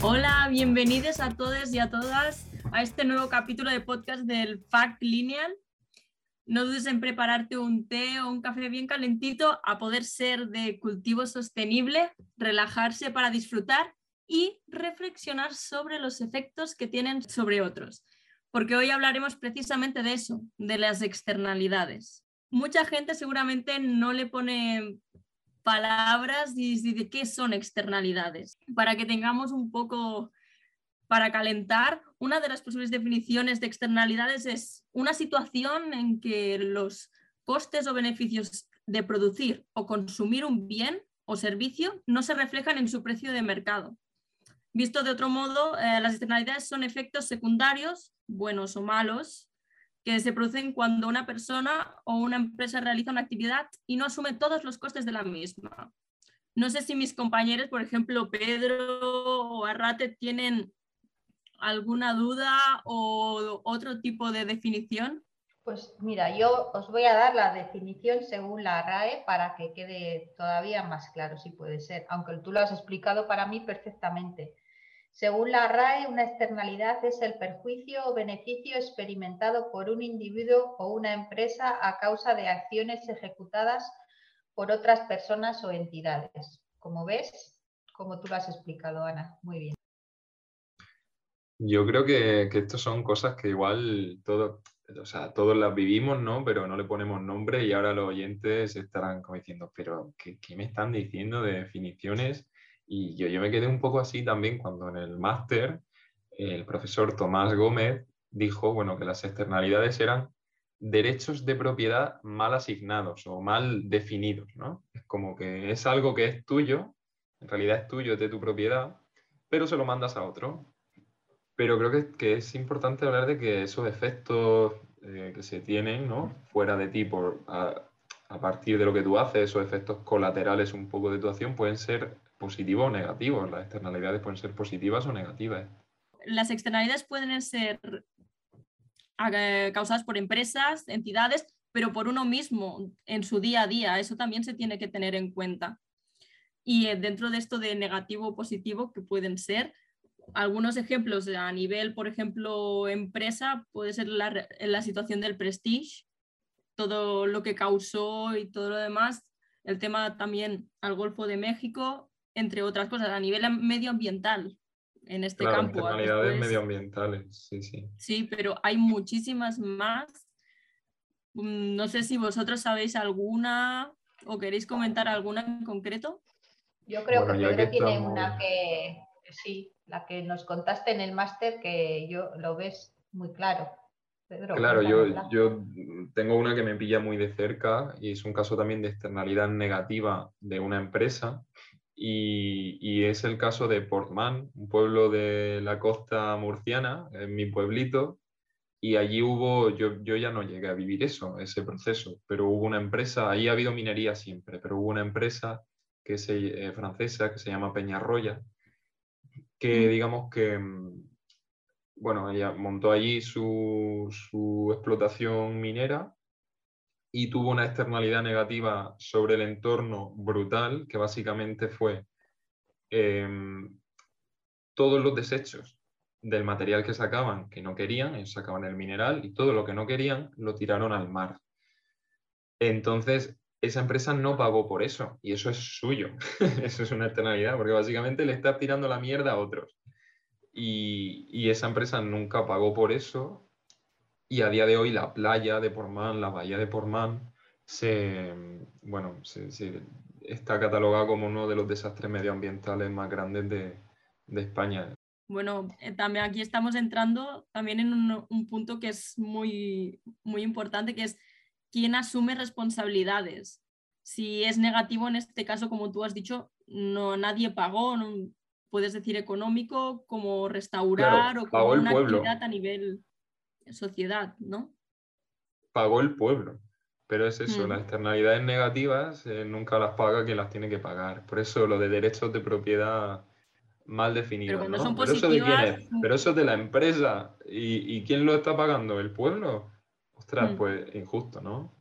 Hola, bienvenidos a todos y a todas a este nuevo capítulo de podcast del Fact Lineal. No dudes en prepararte un té o un café bien calentito, a poder ser de cultivo sostenible, relajarse para disfrutar y reflexionar sobre los efectos que tienen sobre otros. Porque hoy hablaremos precisamente de eso, de las externalidades. Mucha gente seguramente no le pone palabras y de qué son externalidades. Para que tengamos un poco para calentar, una de las posibles definiciones de externalidades es una situación en que los costes o beneficios de producir o consumir un bien o servicio no se reflejan en su precio de mercado. Visto de otro modo, eh, las externalidades son efectos secundarios, buenos o malos, que se producen cuando una persona o una empresa realiza una actividad y no asume todos los costes de la misma. No sé si mis compañeros, por ejemplo, Pedro o Arrate, tienen alguna duda o otro tipo de definición? Pues mira, yo os voy a dar la definición según la RAE para que quede todavía más claro si puede ser, aunque tú lo has explicado para mí perfectamente. Según la RAE, una externalidad es el perjuicio o beneficio experimentado por un individuo o una empresa a causa de acciones ejecutadas por otras personas o entidades. Como ves, como tú lo has explicado, Ana. Muy bien. Yo creo que, que estas son cosas que igual todos, o sea, todos las vivimos, ¿no? Pero no le ponemos nombre y ahora los oyentes estarán como diciendo, pero ¿qué, qué me están diciendo de definiciones? Y yo, yo me quedé un poco así también cuando en el máster el profesor Tomás Gómez dijo, bueno, que las externalidades eran derechos de propiedad mal asignados o mal definidos, ¿no? Es como que es algo que es tuyo, en realidad es tuyo, es de tu propiedad, pero se lo mandas a otro. Pero creo que, que es importante hablar de que esos efectos eh, que se tienen ¿no? fuera de ti por, a, a, partir de lo que tú haces, esos efectos colaterales un poco de tu acción pueden ser positivos o negativos. Las externalidades pueden ser positivas o negativas. Las externalidades pueden ser eh, causadas por empresas, entidades, pero por uno mismo en su día a día. Eso también se tiene que tener en cuenta. Y eh, dentro de esto de negativo o positivo que pueden ser, algunos ejemplos a nivel, por ejemplo, empresa, puede ser la, la situación del prestige, todo lo que causó y todo lo demás, el tema también al Golfo de México, entre otras cosas, a nivel medioambiental, en este claro, campo. Externalidades medioambientales, sí, sí. Sí, pero hay muchísimas más. Mm, no sé si vosotros sabéis alguna o queréis comentar alguna en concreto. Yo creo bueno, que Pedro tiene estamos... una que, sí, la que nos contaste en el máster que yo lo ves muy claro. Pedro, claro, yo, yo, tengo una que me pilla muy de cerca y es un caso también de externalidad negativa de una empresa y, y es el caso de Portman, un pueblo de la costa murciana, en mi pueblito, y allí hubo, yo, yo ya no llegué a vivir eso, ese proceso, pero hubo una empresa, ahí ha habido minería siempre, pero hubo una empresa que es eh, francesa que se llama Peñarroya, que digamos que, mm, bueno, ella montó allí su, su, explotación minera y tuvo una externalidad negativa sobre el entorno brutal, que básicamente fue eh, todos los desechos del material que sacaban, que no querían, sacaban el mineral y todo lo que no querían lo tiraron al mar. Entonces, esa empresa no pagó por eso y eso es suyo. eso es una externalidad porque básicamente le está tirando la mierda a otros. Y, esa empresa nunca pagó por eso y a día de hoy la playa de Portman, la bahía de Portman, se, bueno, se, se está catalogada como uno de los desastres medioambientales más grandes de, de España. Bueno, eh, también aquí estamos entrando también en un, un punto que es muy, muy importante, que es quién asume responsabilidades. Si es negativo en este caso, como tú has dicho, no nadie pagó, no, puedes decir económico, como restaurar claro, o como una pueblo. actividad a nivel sociedad, ¿no? Pagó el pueblo. Pero es eso, Mm. las externalidades negativas eh, nunca las paga quien las tiene que pagar. Por eso lo de derechos de propiedad mal definidos. cuando ¿no? son Pero eso de quién es? Pero eso es de la empresa. ¿Y, y quién lo está pagando? ¿El pueblo? Ostras, Mm. pues injusto, ¿no?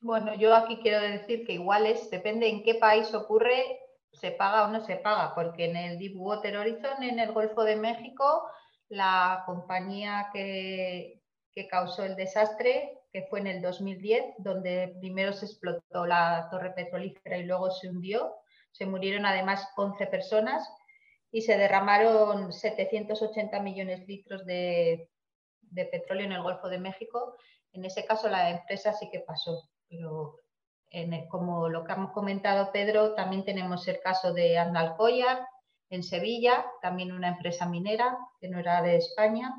Bueno, yo aquí quiero decir que igual es, depende en qué país ocurre, se paga o no se paga, porque en el Deepwater Horizon, en el Golfo de México, la compañía que, que causó el desastre, que fue en el 2010, donde primero se explotó la torre petrolífera y luego se hundió, se murieron además 11 personas y se derramaron 780 millones de litros de, de petróleo en el Golfo de México. En ese caso la empresa sí que pasó, como lo que hemos comentado Pedro, también tenemos el caso de Andalcoya en Sevilla, también una empresa minera que no era de España.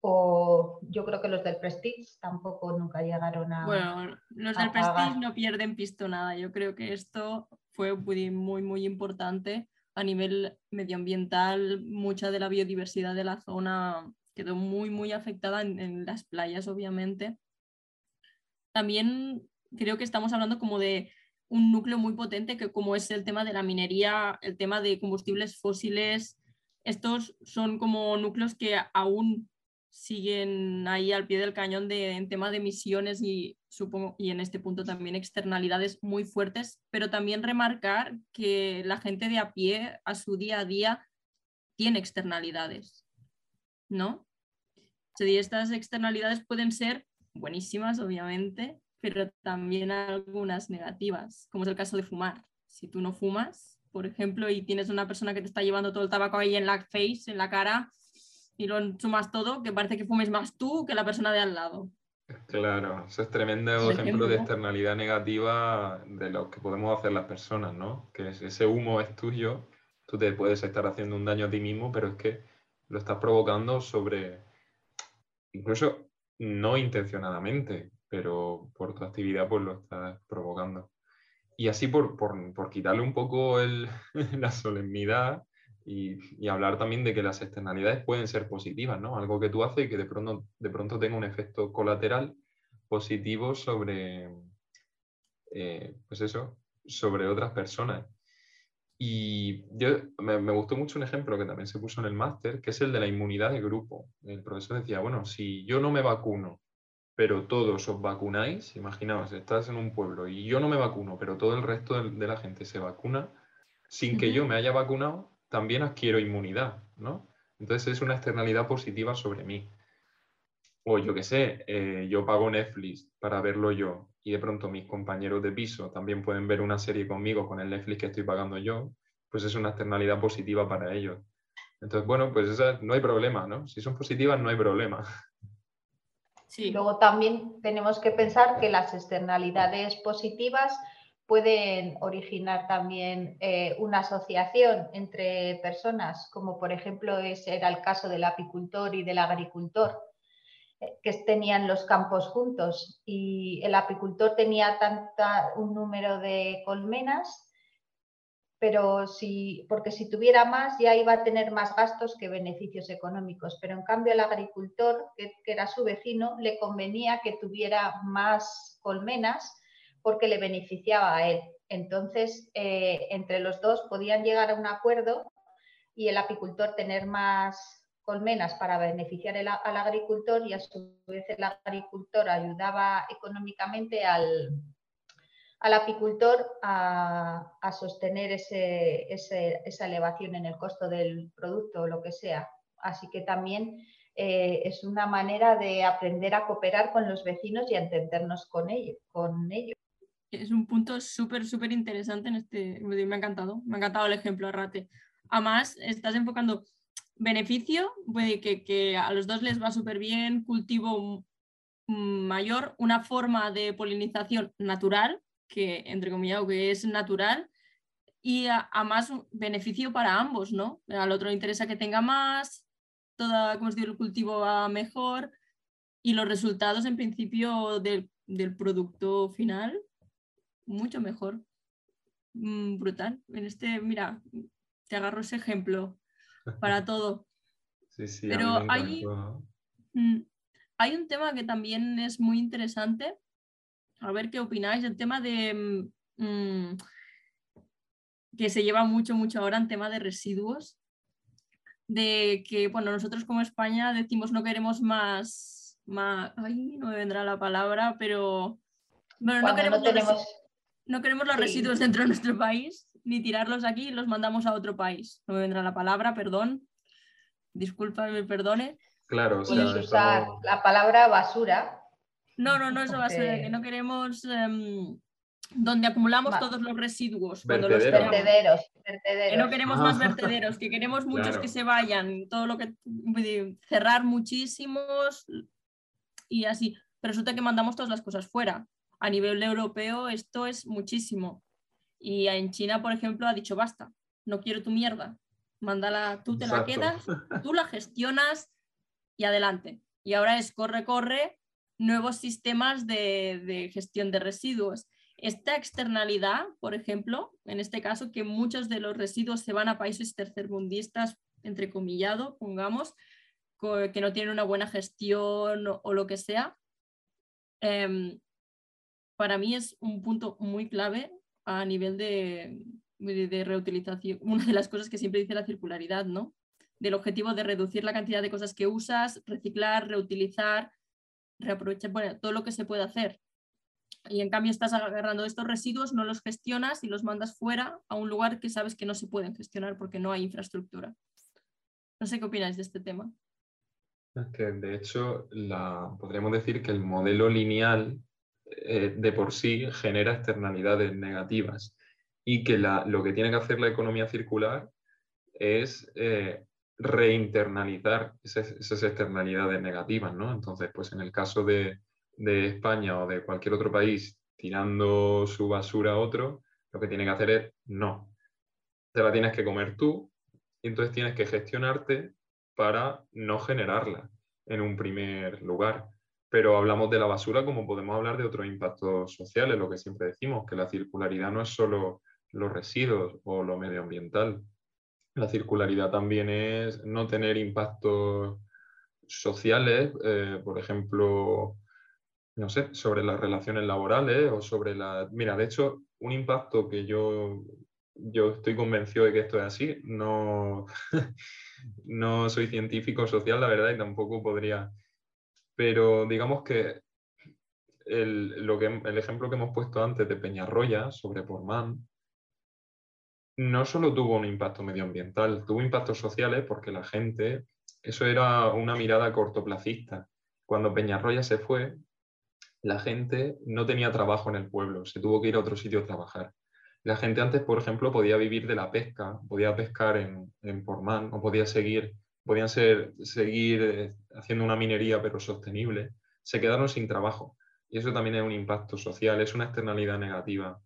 O yo creo que los del Prestige tampoco nunca llegaron a. Bueno, los del Prestige no pierden pisto nada. Yo creo que esto fue muy, muy, muy importante a nivel medioambiental. Mucha de la biodiversidad de la zona quedó muy, muy afectada en, en las playas, obviamente. También creo que estamos hablando como de un núcleo muy potente que como es el tema de la minería, el tema de combustibles fósiles, estos son como núcleos que aún siguen ahí al pie del cañón de, en tema de emisiones y supongo y en este punto también externalidades muy fuertes, pero también remarcar que la gente de a pie a su día a día tiene externalidades, ¿no? estas externalidades pueden ser buenísimas, obviamente, pero también algunas negativas, como es el caso de fumar. Si tú no fumas, por ejemplo, y tienes una persona que te está llevando todo el tabaco ahí en la face, en la cara, y lo sumas todo, que parece que fumes más tú que la persona de al lado. Claro, eso es tremendo ejemplo, de externalidad negativa de lo que podemos hacer las personas, ¿no? Que ese humo es tuyo, tú te puedes estar haciendo un daño a ti mismo, pero es que lo estás provocando sobre, incluso no intencionadamente, pero por tu actividad pues lo estás provocando. Y así por, por, quitarle un poco el, la solemnidad y, hablar también de que las externalidades pueden ser positivas, ¿no? Algo que tú haces y que de pronto, de pronto tenga un efecto colateral positivo sobre, eh, pues eso, sobre otras personas. Y yo, me, me, gustó mucho un ejemplo que también se puso en el máster, que es el de la inmunidad de grupo. El profesor decía, bueno, si yo no me vacuno pero todos os vacunáis, imaginaos, estás en un pueblo y yo no me vacuno, pero todo el resto de, la gente se vacuna, sin que yo me haya vacunado, también adquiero inmunidad, ¿no? Entonces es una externalidad positiva sobre mí. O yo qué sé, eh, yo pago Netflix para verlo yo y de pronto mis compañeros de piso también pueden ver una serie conmigo con el Netflix que estoy pagando yo, pues es una externalidad positiva para ellos. Entonces, bueno, pues no hay problema, ¿no? Si son positivas, no hay problema. Luego también tenemos que pensar que las externalidades positivas pueden originar también eh, una asociación entre personas, como por ejemplo ese era el caso del apicultor y del agricultor, eh, que tenían los campos juntos. Y el apicultor tenía tanta, un número de colmenas pero si, porque si tuviera más ya iba a tener más gastos que beneficios económicos. Pero en cambio el agricultor, que, era su vecino, le convenía que tuviera más colmenas porque le beneficiaba a él. Entonces, eh, entre los dos podían llegar a un acuerdo y el apicultor tener más colmenas para beneficiar al agricultor y a su vez el agricultor ayudaba económicamente al, al apicultor a, sostener esa elevación en el costo del producto o lo que sea. Así que también eh, es una manera de aprender a cooperar con los vecinos y a entendernos con ellos. Con. Es un punto súper, súper interesante en este. Me ha encantado, me ha encantado el ejemplo, Arrate. Además, estás enfocando beneficio, puede que, que a los dos les va súper bien, cultivo mayor, una forma de polinización natural, que, entre comillas, que es natural y a, más beneficio para ambos, ¿no? Al otro le interesa que tenga más, toda, como el cultivo va mejor y los resultados en principio del, producto final mucho mejor. Mm, brutal. En este, mira, te agarro ese ejemplo para todo. Sí, sí, Pero hay, mm, hay un tema que también es muy interesante a ver qué opináis, el tema de mm, mm, que se lleva mucho, mucho ahora en tema de residuos, de que, bueno, nosotros como España decimos no queremos más, más ay, no me vendrá la palabra, pero bueno, no queremos, los, no queremos los residuos dentro de nuestro país ni tirarlos aquí y los mandamos a otro país. No me vendrá la palabra, perdón. Disculpa, me perdone. Claro, o sea, usar la palabra basura. No, no, no es basura, que no queremos em, donde acumulamos todos los residuos. Cuando los vertederos, Que no queremos más ah. vertederos, que queremos muchos que se vayan, todo lo que cerrar muchísimos y así. Pero resulta que mandamos todas las cosas fuera. A nivel europeo esto es muchísimo. Y en China, por ejemplo, ha dicho basta, no quiero tu mierda. Mándala, tú te la quedas, tú la gestionas y adelante. Y ahora es corre, corre, nuevos sistemas de, gestión de residuos esta externalidad, por ejemplo, en este caso, que muchos de los residuos se van a países tercermundistas, entrecomillado, pongamos, que no tienen una buena gestión o, lo que sea, em, para mí es un punto muy clave a nivel de, de, reutilización. Una de las cosas que siempre dice la circularidad, ¿no? Del objetivo de reducir la cantidad de cosas que usas, reciclar, reutilizar, reaprovechar, bueno, todo lo que se puede hacer y en cambio estás agarrando estos residuos, no los gestionas y los mandas fuera a un lugar que sabes que no se pueden gestionar porque no hay infraestructura. No sé qué opináis de este tema. de hecho la, podríamos decir que el modelo lineal eh, de por sí genera externalidades negativas y que lo que tiene que hacer la economía circular es eh, reinternalizar esas, externalidades negativas. ¿no? Entonces, pues en el caso de, de España o de cualquier otro país tirando su basura a otro, lo que tiene que hacer es no. Te la tienes que comer tú y entonces tienes que gestionarte para no generarla en un primer lugar. Pero hablamos de la basura como podemos hablar de otros impactos sociales, lo que siempre decimos, que la circularidad no es solo los residuos o lo medioambiental. La circularidad también es no tener impactos sociales, eh, por ejemplo, no sé, sobre las relaciones laborales o sobre la... Mira, de hecho, un impacto que yo, yo estoy convencido de que esto es así, no, no soy científico social, la verdad, y tampoco podría... Pero digamos que el, lo que, el ejemplo que hemos puesto antes de Peñarroya sobre Portman no solo tuvo un impacto medioambiental, tuvo impactos sociales porque la gente, eso era una mirada cortoplacista. Cuando Peñarroya se fue, la gente no tenía trabajo en el pueblo, se tuvo que ir a otro sitio a trabajar. La gente antes, por ejemplo, podía vivir de la pesca, podía pescar en, en Portman o podía seguir, podían ser, seguir eh, haciendo una minería pero sostenible. Se quedaron sin trabajo. Y eso también es un impacto social, es una externalidad negativa.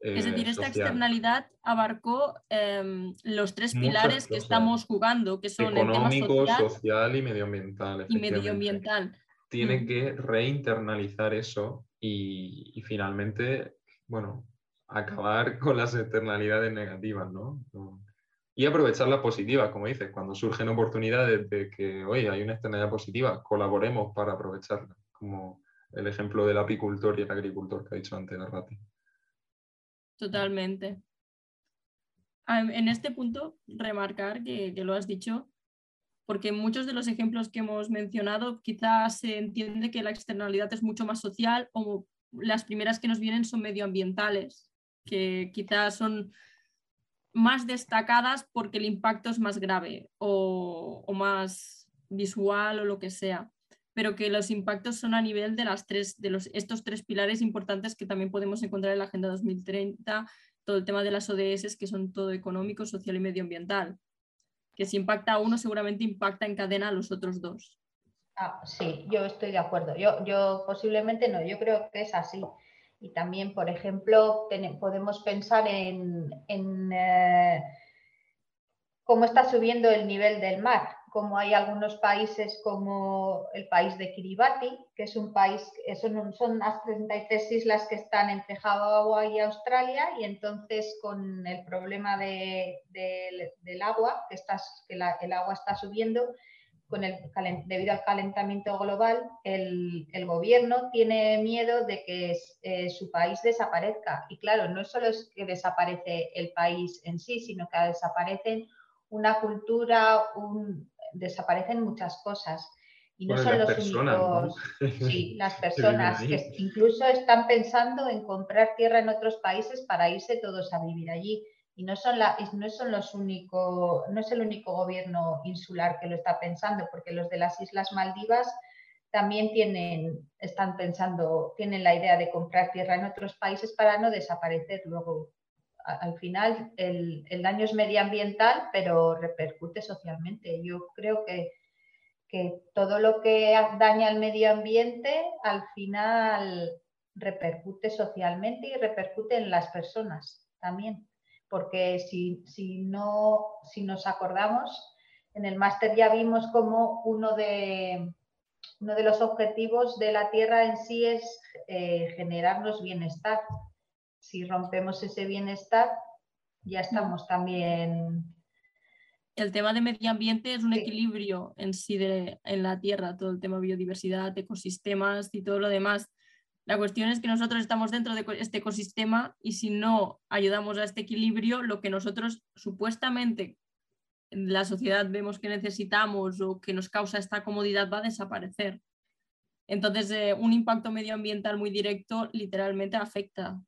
Es decir, eh, esta externalidad abarcó em, los tres pilares que estamos jugando, que son económico, el tema social, y medioambiental. Y medioambiental tiene que reinternalizar eso y, finalmente, bueno, acabar con las externalidades negativas, ¿no? Y aprovechar las positivas, como dices, cuando surgen oportunidades de que, oye, hay una externalidad positiva, colaboremos para aprovecharla, como el ejemplo del apicultor y el agricultor que ha dicho antes Rati. Totalmente. En este punto, remarcar que, que lo has dicho, porque muchos de los ejemplos que hemos mencionado quizás se entiende que la externalidad es mucho más social o las primeras que nos vienen son medioambientales, que quizás son más destacadas porque el impacto es más grave o, más visual o lo que sea, pero que los impactos son a nivel de, las tres, de los, estos tres pilares importantes que también podemos encontrar en la Agenda 2030, todo el tema de las ODS, que son todo económico, social y medioambiental que si impacta a uno seguramente impacta en cadena a los otros dos. Ah, sí, yo estoy de acuerdo. Yo, yo posiblemente no, yo creo que es así. Y también, por ejemplo, podemos pensar en, eh, cómo está subiendo el nivel del mar como hay algunos países como el país de Kiribati, que es un país, son, son las 33 islas que están entre Hawái y Australia, y entonces con el problema de, del agua, que, que el agua está subiendo, con el, debido al calentamiento global, el, el, gobierno tiene miedo de que eh, su país desaparezca. Y claro, no solo es que desaparece el país en sí, sino que desaparecen una cultura, un, desaparecen muchas cosas. Y no son los únicos, Sí, las personas que incluso están pensando en comprar tierra en otros países para irse todos a vivir allí. Y no son, la, no son los únicos, no es el único gobierno insular que lo está pensando, porque los de las Islas Maldivas también tienen, están pensando, tienen la idea de comprar tierra en otros países para no desaparecer luego. Al final el, el daño es medioambiental, pero repercute socialmente. Yo creo que, que todo lo que daña al medio ambiente al final repercute socialmente y repercute en las personas también. Porque si, si, no, si nos acordamos, en el máster ya vimos como uno de, uno de los objetivos de la Tierra en sí es eh, generarnos bienestar. Si rompemos ese bienestar, ya estamos también... El tema de medio ambiente es un equilibrio en sí de, en la Tierra, todo el tema biodiversidad, ecosistemas y todo lo demás. La cuestión es que nosotros estamos dentro de este ecosistema y si no ayudamos a este equilibrio, lo que nosotros supuestamente la sociedad vemos que necesitamos o que nos causa esta comodidad va a desaparecer. Entonces, eh, un impacto medioambiental muy directo literalmente afecta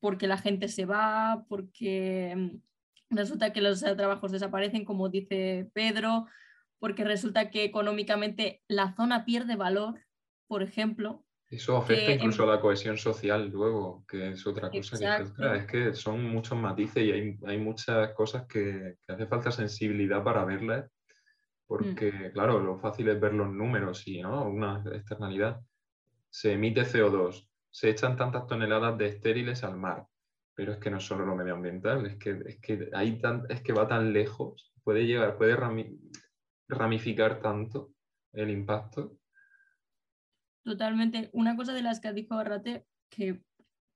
porque la gente se va, porque mm, resulta que los trabajos desaparecen, como dice Pedro, porque resulta que económicamente la zona pierde valor, por ejemplo, eso afecta incluso a la cohesión social luego, que es otra cosa que es que son muchos matices y hay, muchas cosas que, hace falta sensibilidad para verlas, porque mm. claro, lo fácil es ver los números y ¿no? una externalidad. Se emite CO2, se echan tantas toneladas de estériles al mar, pero es que no es solo lo medioambiental, es que, es que, hay es que va tan lejos, puede llegar, puede ramificar tanto el impacto Totalmente. Una cosa de las que dicho Barrate que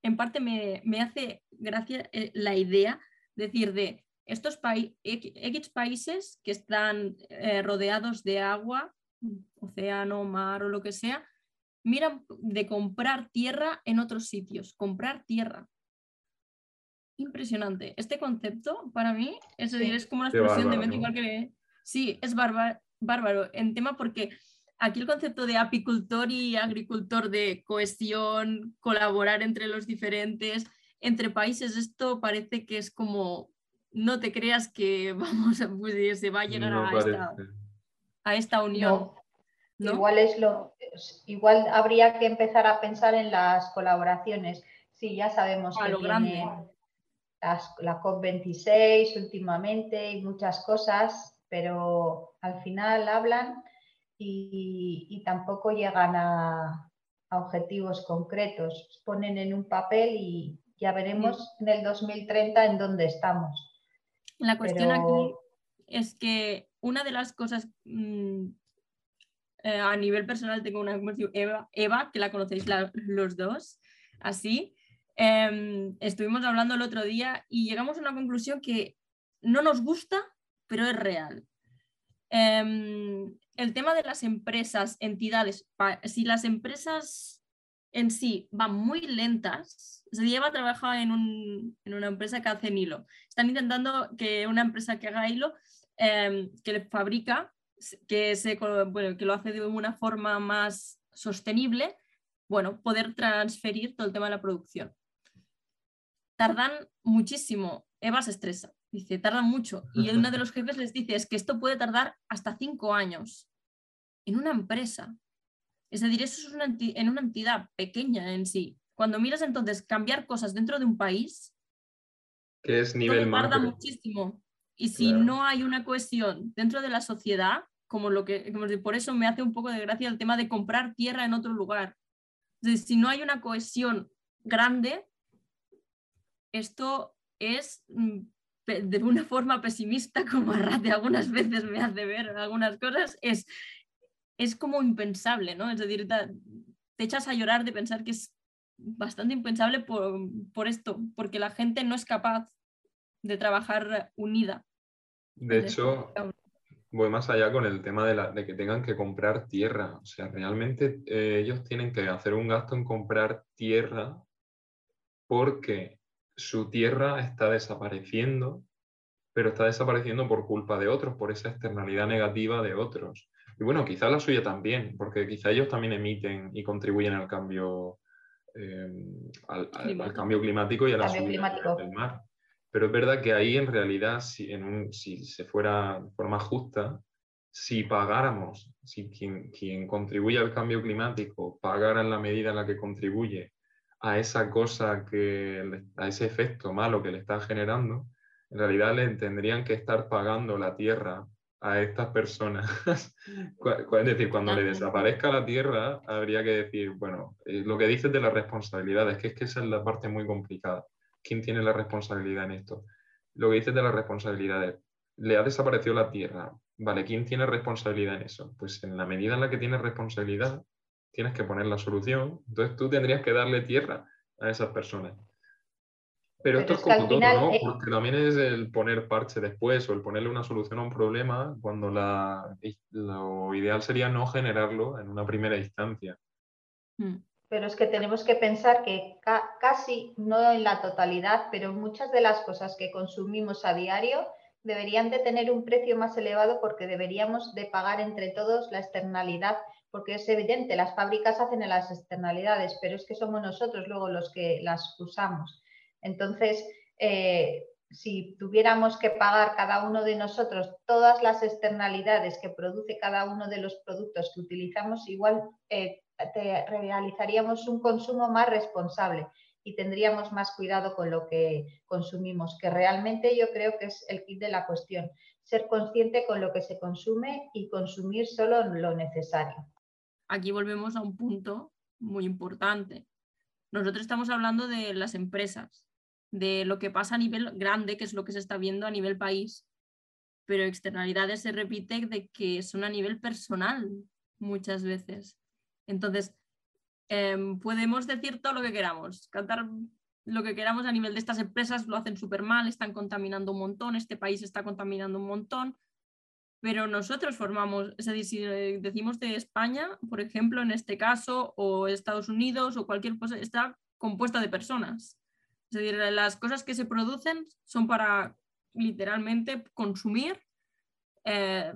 en parte me, hace gracia eh, la idea, decir, de estos X países que están eh, rodeados de agua, océano, mar o lo que sea, miran de comprar tierra en otros sitios, comprar tierra. Impresionante. Este concepto para mí es, es como una explosión de mente igual que... Sí, es bárbaro, bárbaro en tema porque aquí el concepto de apicultor y agricultor, de cohesión, colaborar entre los diferentes, entre países, esto parece que es como, no te creas que vamos a, pues, se va a llegar a, esta, unión. Igual, es lo, igual habría que empezar a pensar en las colaboraciones. Sí, ya sabemos que viene la COP26 últimamente y muchas cosas, pero al final hablan y, tampoco llegan a, objetivos concretos. Ponen en un papel y ya veremos en el 2030 en dónde estamos. La cuestión aquí es que una de las cosas mm, eh, a nivel personal tengo una Eva, Eva que la conocéis los dos, así. Em, estuvimos hablando el otro día y llegamos a una conclusión que no nos gusta, pero es real. Em, el tema de las empresas, entidades, si las empresas en sí van muy lentas, se lleva a trabajar en, una empresa que hace hilo. Están intentando que una empresa que haga hilo, em, que le fabrica, que, se, que lo hace de una forma más sostenible, bueno, poder transferir todo el tema de la producción. Tardan muchísimo. Eva se estresa. Dice, tarda mucho. Y uno de los jefes les dice, es que esto puede tardar hasta cinco años en una empresa. Es decir, eso es una en una entidad pequeña en sí. Cuando miras entonces cambiar cosas dentro de un país, que es nivel tarda muchísimo. Y si no hay una cohesión dentro de la sociedad, como lo que, como por eso me hace un poco de gracia el tema de comprar tierra en otro lugar. Si no hay una cohesión grande, esto es mm, de una forma pesimista, como Arrate algunas veces me hace ver algunas cosas, es, es como impensable, ¿no? Es decir, te echas a llorar de pensar que es bastante impensable por, esto, porque la gente no es capaz de trabajar unida. De hecho, voy más allá con el tema de, la, de que tengan que comprar tierra. O sea, realmente eh, ellos tienen que hacer un gasto en comprar tierra porque su tierra está desapareciendo, pero está desapareciendo por culpa de otros, por esa externalidad negativa de otros. Y bueno, quizá la suya también, porque quizá ellos también emiten y contribuyen al cambio, eh, al, cambio climático y a la subida del mar. Pero es verdad que ahí en realidad, si, en si se fuera de forma justa, si pagáramos, si quien, quien contribuye al cambio climático pagara en la medida en la que contribuye a esa cosa que, a ese efecto malo que le está generando, en realidad le tendrían que estar pagando la tierra a estas personas. es decir, cuando le desaparezca la tierra, habría que decir, bueno, eh, lo que dices de la responsabilidad, es que, es que esa es la parte muy complicada. ¿Quién tiene la responsabilidad en esto? Lo que dices de las responsabilidades, le ha desaparecido la tierra, vale, ¿quién tiene responsabilidad en eso? Pues en la medida en la que tienes responsabilidad, tienes que poner la solución, entonces tú tendrías que darle tierra a esas personas. Pero, esto es, como todo, ¿no? Porque también es el poner parche después o el ponerle una solución a un problema cuando la, lo ideal sería no generarlo en una primera instancia. Hmm. Pero es que tenemos que pensar que casi, no en la totalidad, pero muchas de las cosas que consumimos a diario deberían de tener un precio más elevado porque deberíamos de pagar entre todos la externalidad, porque es evidente, las fábricas hacen las externalidades, pero es que somos nosotros luego los que las usamos. Entonces, eh, si tuviéramos que pagar cada uno de nosotros todas las externalidades que produce cada uno de los productos que utilizamos, igual eh, realizaríamos un consumo más responsable y tendríamos más cuidado con lo que consumimos, que realmente yo creo que es el kit de la cuestión, ser consciente con lo que se consume y consumir solo lo necesario. Aquí volvemos a un punto muy importante. Nosotros estamos hablando de las empresas, de lo que pasa a nivel grande, que es lo que se está viendo a nivel país, pero externalidades se repite de que son a nivel personal muchas veces. Entonces, em, podemos decir todo lo que queramos, cantar lo que queramos a nivel de estas empresas, lo hacen súper mal, están contaminando un montón, este país está contaminando un montón, pero nosotros formamos, es decir, si decimos de España, por ejemplo, en este caso, o Estados Unidos o cualquier cosa, está compuesta de personas. Es decir, las cosas que se producen son para literalmente consumir eh,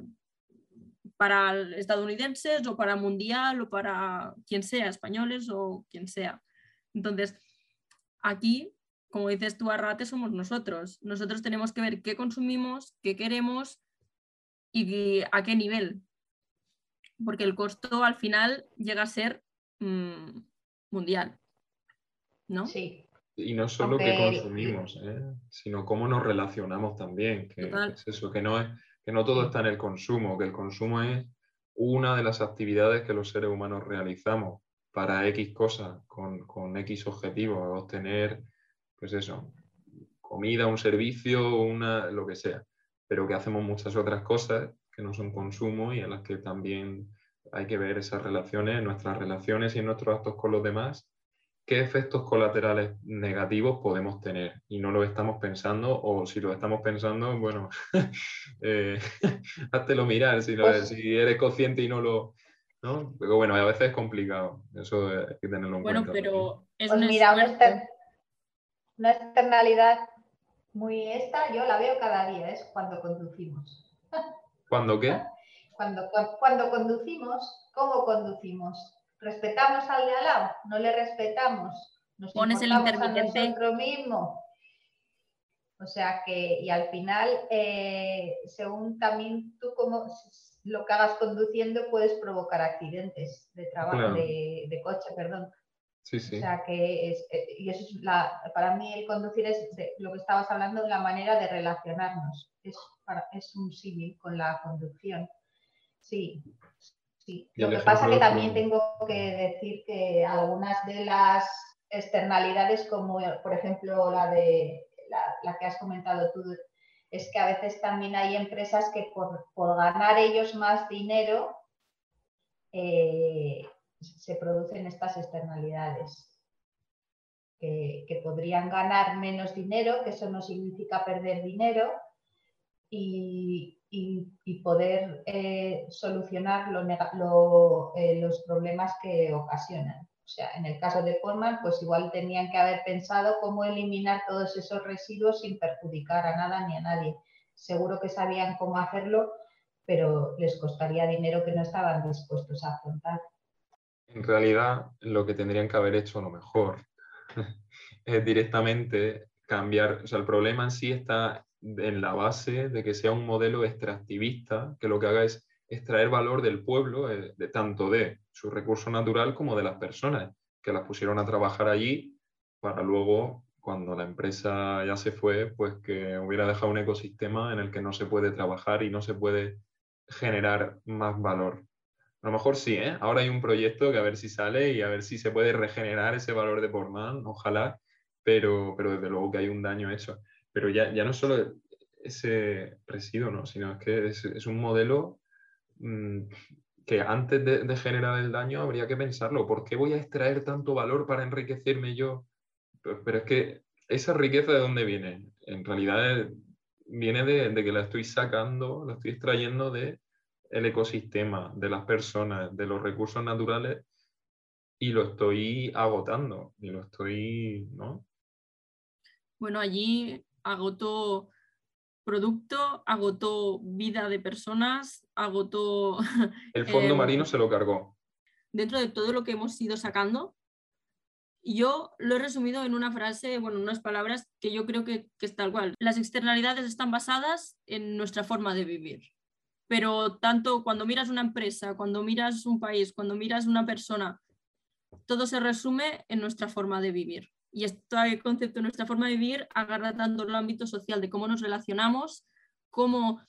para estadounidenses o para mundial o para quien sea, españoles o quien sea. Entonces, aquí, como dices tú, Arrate, somos nosotros. Nosotros tenemos que ver qué consumimos, qué queremos y a qué nivel. Porque el costo al final llega a ser mm, mundial. ¿No? Sí, y no solo que consumimos, ¿eh? sino cómo nos relacionamos también. Que es eso, que no, es, que no todo está en el consumo, que el consumo es una de las actividades que los seres humanos realizamos para X cosas, con, con X objetivos, obtener, pues eso, comida, un servicio, una, lo que sea, pero que hacemos muchas otras cosas que no son consumo y en las que también hay que ver esas relaciones, nuestras relaciones y nuestros actos con los demás qué efectos colaterales negativos podemos tener y no lo estamos pensando o si lo estamos pensando, bueno, eh, háztelo mirar si, pues si, eres consciente y no lo... ¿no? Pero bueno, a veces es complicado, eso hay que tenerlo en cuenta. Bueno, pero es pues mira, una, externalidad muy esta, yo la veo cada día, es cuando conducimos. ¿Cuándo qué? Cuando, cuando conducimos, ¿cómo conducimos? ¿Respetamos al de al lado? ¿No le respetamos? ¿Nos Pones el intermitente. A nosotros mismos? O sea que, y al final, eh, según también tú como lo que hagas conduciendo, puedes provocar accidentes de trabajo, de, coche, perdón. Sí, sí. O sea que es, eh, y eso es la, para mí el conducir es lo que estabas hablando, la manera de relacionarnos. Es, es un símil con la conducción. Sí, lo que pasa que también tengo que decir que algunas de las externalidades, como por ejemplo la de la, que has comentado tú, es que a veces también hay empresas que por, ganar ellos más dinero eh, se producen estas externalidades. Que, que, podrían ganar menos dinero, que eso no significa perder dinero, y, y, poder eh, solucionar eh, los problemas que ocasionan. O sea, en el caso de Forman, pues igual tenían que haber pensado cómo eliminar todos esos residuos sin perjudicar a nada ni a nadie. Seguro que sabían cómo hacerlo, pero les costaría dinero que no estaban dispuestos a afrontar. En realidad, lo que tendrían que haber hecho a lo mejor es directamente cambiar, o sea, el problema en sí está en la base de que sea un modelo extractivista que lo que haga es extraer valor del pueblo, eh, de, tanto de su recurso natural como de las personas que las pusieron a trabajar allí para luego, cuando la empresa ya se fue, pues que hubiera dejado un ecosistema en el que no se puede trabajar y no se puede generar más valor. A lo mejor sí, ¿eh? Ahora hay un proyecto que a ver si sale y a ver si se puede regenerar ese valor de Portman, ojalá, pero, pero desde luego que hay un daño hecho. Pero ya, ya no solo ese residuo, ¿no? sino que es, un modelo mm, que antes de, generar el daño habría que pensarlo. ¿Por qué voy a extraer tanto valor para enriquecerme yo? Pero, es que esa riqueza de dónde viene? En realidad viene de, de, que la estoy sacando, la estoy extrayendo de ecosistema, de las personas, de los recursos naturales y lo estoy agotando y lo estoy, ¿no? Bueno, allí agotó producto, agotó vida de personas, agotó... El fondo em, marino se lo cargó. Dentro de todo lo que hemos ido sacando, yo lo he resumido en una frase, bueno, en unas palabras que yo creo que, que es tal cual. Las externalidades están basadas en nuestra forma de vivir. Pero tanto cuando miras una empresa, cuando miras un país, cuando miras una persona, todo se resume en nuestra forma de vivir. Y este concepto de nuestra forma de vivir agarra tanto el ámbito social, de cómo nos relacionamos, cómo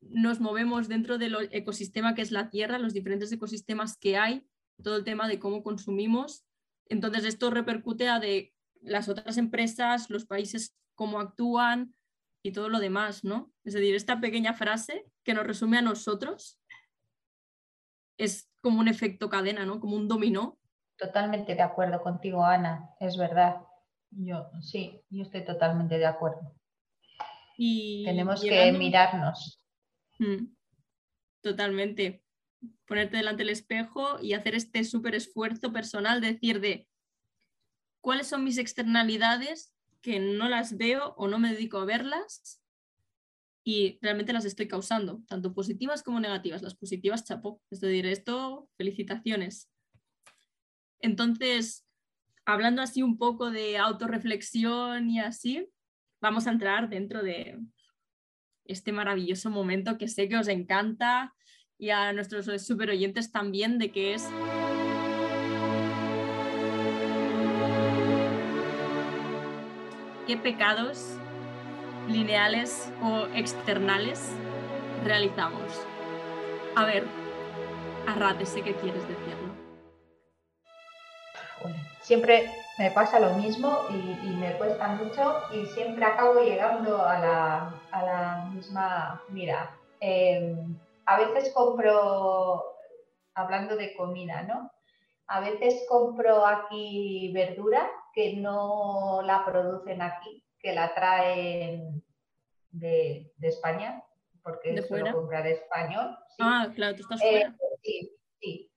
nos movemos dentro del ecosistema que es la Tierra, los diferentes ecosistemas que hay, todo el tema de cómo consumimos. Entonces esto repercute a de las otras empresas, los países, cómo actúan y todo lo demás, ¿no? Es decir, esta pequeña frase que nos resume a nosotros es como un efecto cadena, ¿no? Como un dominó Totalmente de acuerdo contigo, Ana, es verdad. Yo sí, yo estoy totalmente de acuerdo. Y Tenemos que mirarnos. Mm, totalmente. Ponerte delante del espejo y hacer este súper esfuerzo personal, decir de cuáles son mis externalidades que no las veo o no me dedico a verlas y realmente las estoy causando, tanto positivas como negativas. Las positivas, chapo. Es decir, esto, felicitaciones. Entonces, hablando así un poco de autorreflexión y así, vamos a entrar dentro de este maravilloso momento que sé que os encanta y a nuestros super oyentes también de que es qué pecados lineales o externales realizamos. A ver, Arrate, sé que quieres siempre me pasa lo mismo y, me cuesta mucho y siempre acabo llegando a la, misma mira. Em, a veces compro, hablando de comida, ¿no? A veces compro aquí verdura que no la producen aquí, que la traen de, España, porque ¿De suelo comprar español. Ah, claro, tú estás fuera. Eh, sí, sí.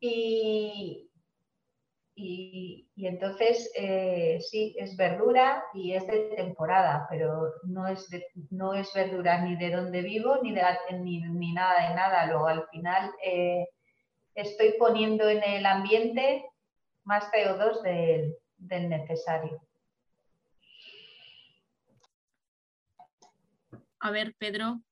Y, y, entonces eh, sí, es verdura y es de temporada, pero no es, no es verdura ni de donde vivo ni, de, ni, nada de nada. Luego al final eh, estoy poniendo en el ambiente más CO2 del, del necesario. A ver, Pedro,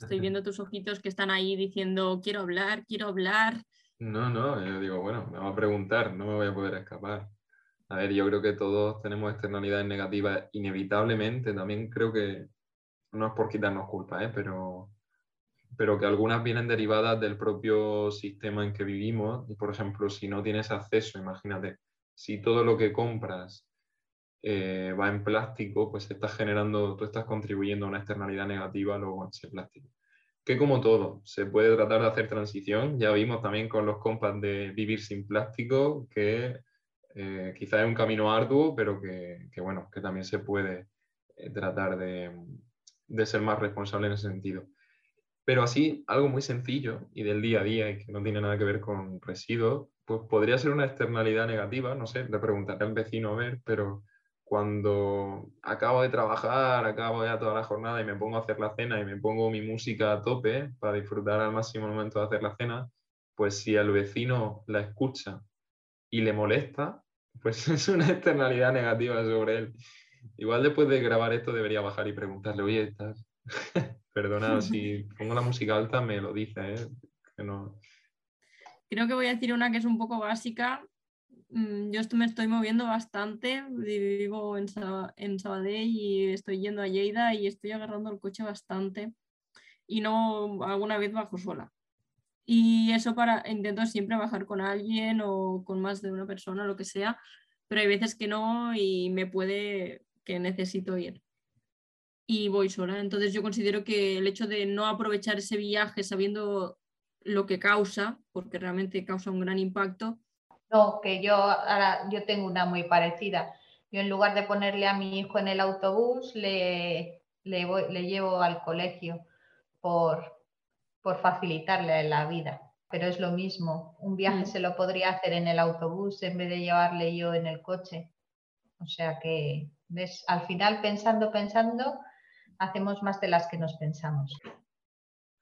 estoy viendo tus ojitos que están ahí diciendo quiero hablar, quiero hablar. No, no, yo digo, bueno, me va a preguntar, no me voy a poder escapar. A ver, yo creo que todos tenemos externalidades negativas inevitablemente. También creo que no es por quitarnos culpa, ¿eh? pero, pero que algunas vienen derivadas del propio sistema en que vivimos. Por ejemplo, si no tienes acceso, imagínate, si todo lo que compras eh, va en plástico, pues estás generando, tú estás contribuyendo a una externalidad negativa luego en ese plástico que como todo, se puede tratar de hacer transición. Ya vimos también con los compas de Vivir sin Plástico que eh, quizás es un camino arduo, pero que, bueno, que también se puede eh, tratar de, de, ser más responsable en ese sentido. Pero así, algo muy sencillo y del día a día y que no tiene nada que ver con residuos, pues podría ser una externalidad negativa, no sé, le preguntaré al vecino a ver, pero cuando acabo de trabajar, acabo ya toda la jornada y me pongo a hacer la cena y me pongo mi música a tope para disfrutar al máximo el momento de hacer la cena, pues si al vecino la escucha y le molesta, pues es una externalidad negativa sobre él. Igual después de grabar esto debería bajar y preguntarle, oye, ¿estás? Perdona, si pongo la música alta me lo dice, ¿eh? Que no... Creo que voy a decir una que es un poco básica. Mm, yo me estoy moviendo bastante, vivo en, en Sabadell y estoy yendo a Lleida y estoy agarrando el coche bastante y no alguna vez bajo sola. Y eso para, intento siempre bajar con alguien o con más de una persona, lo que sea, pero hay veces que no y me puede que necesito ir. Y voy sola. Entonces yo considero que el hecho de no aprovechar ese viaje sabiendo lo que causa, porque realmente causa un gran impacto. No, que yo ahora yo tengo una muy parecida. Yo en lugar de ponerle a mi hijo en el autobús, le, le, le llevo al colegio por, por facilitarle la vida. Pero es lo mismo, un viaje mm. se lo podría hacer en el autobús en vez de llevarle yo en el coche. O sea que, ¿ves? Al final, pensando, pensando, hacemos más de las que nos pensamos.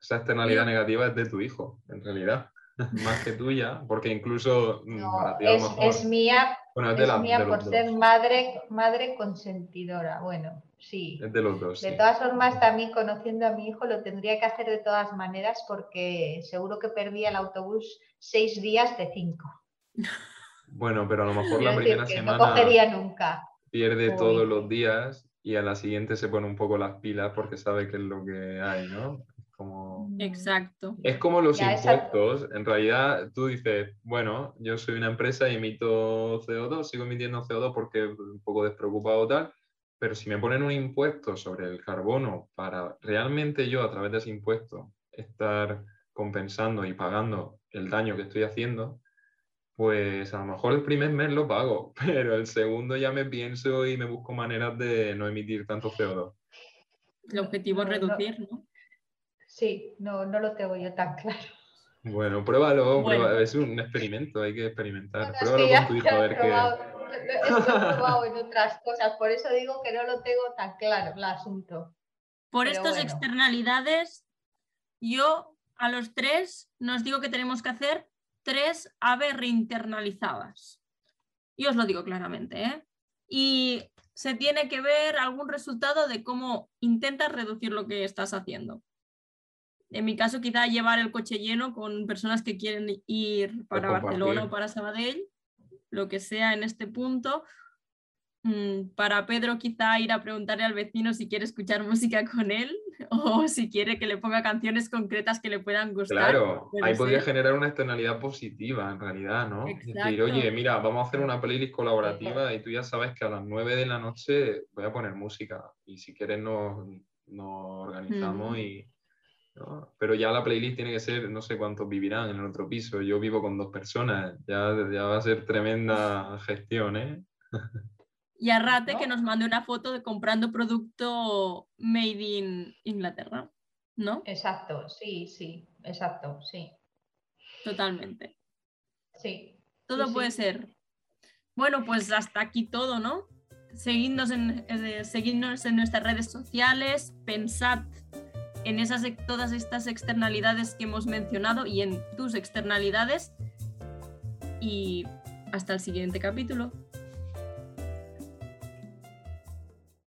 Esa externalidad negativa es de tu hijo, en realidad, más que tuya, porque incluso mm, es, mía, es mía por ser madre, madre consentidora. Bueno, sí. Es de los dos. De todas formas, también conociendo a mi hijo lo tendría que hacer de todas maneras porque seguro que perdía el autobús seis días de cinco. Bueno, pero a lo mejor la primera semana no cogería nunca. pierde todos los días y a la siguiente se pone un poco las pilas porque sabe qué es lo que hay, ¿no? Como... Exacto. Es como los impuestos. En realidad, tú dices, bueno, yo soy una empresa y emito CO2, sigo emitiendo CO2 porque un poco despreocupado tal, pero si me ponen un impuesto sobre el carbono para realmente yo a través de ese impuesto estar compensando y pagando el daño que estoy haciendo, pues a lo mejor el primer mes lo pago, pero el segundo ya me pienso y me busco maneras de no emitir tanto CO2. El objetivo es reducir, ¿no? Sí, no, no lo tengo yo tan claro. Bueno, pruébalo, es un experimento, hay que experimentar. pruébalo con tu hijo a ver qué he probado en otras cosas, por eso digo que no lo tengo tan claro el asunto. Por estas externalidades, yo a los tres nos digo que tenemos que hacer tres aves reinternalizadas. Y os lo digo claramente. ¿eh? Y se tiene que ver algún resultado de cómo intentas reducir lo que estás haciendo. En mi caso, quizá llevar el coche lleno con personas que quieren ir para Barcelona o para Sabadell lo que sea en este punto. Mm, para Pedro quizá ir a preguntarle al vecino si quiere escuchar música con él o si quiere que le ponga canciones concretas que le puedan gustar. Claro, ahí podría generar una externalidad positiva en realidad, ¿no? Decir, oye, mira, vamos a hacer una playlist colaborativa y tú ya sabes que a las 9 de la noche voy a poner música y si quieres nos, organizamos y pero ya la playlist tiene que ser, no sé cuántos vivirán en el otro piso. Yo vivo con dos personas, ya, ya va a ser tremenda gestión, ¿eh? Y a Rate que nos mande una foto de comprando producto made in Inglaterra, ¿no? Exacto, sí, sí, exacto, sí. Totalmente. Sí. Todo puede ser. Bueno, pues hasta aquí todo, ¿no? Seguidnos en, eh, seguidnos en nuestras redes sociales, pensad en esas, todas estas externalidades que hemos mencionado y en tus externalidades. Y hasta el siguiente capítulo.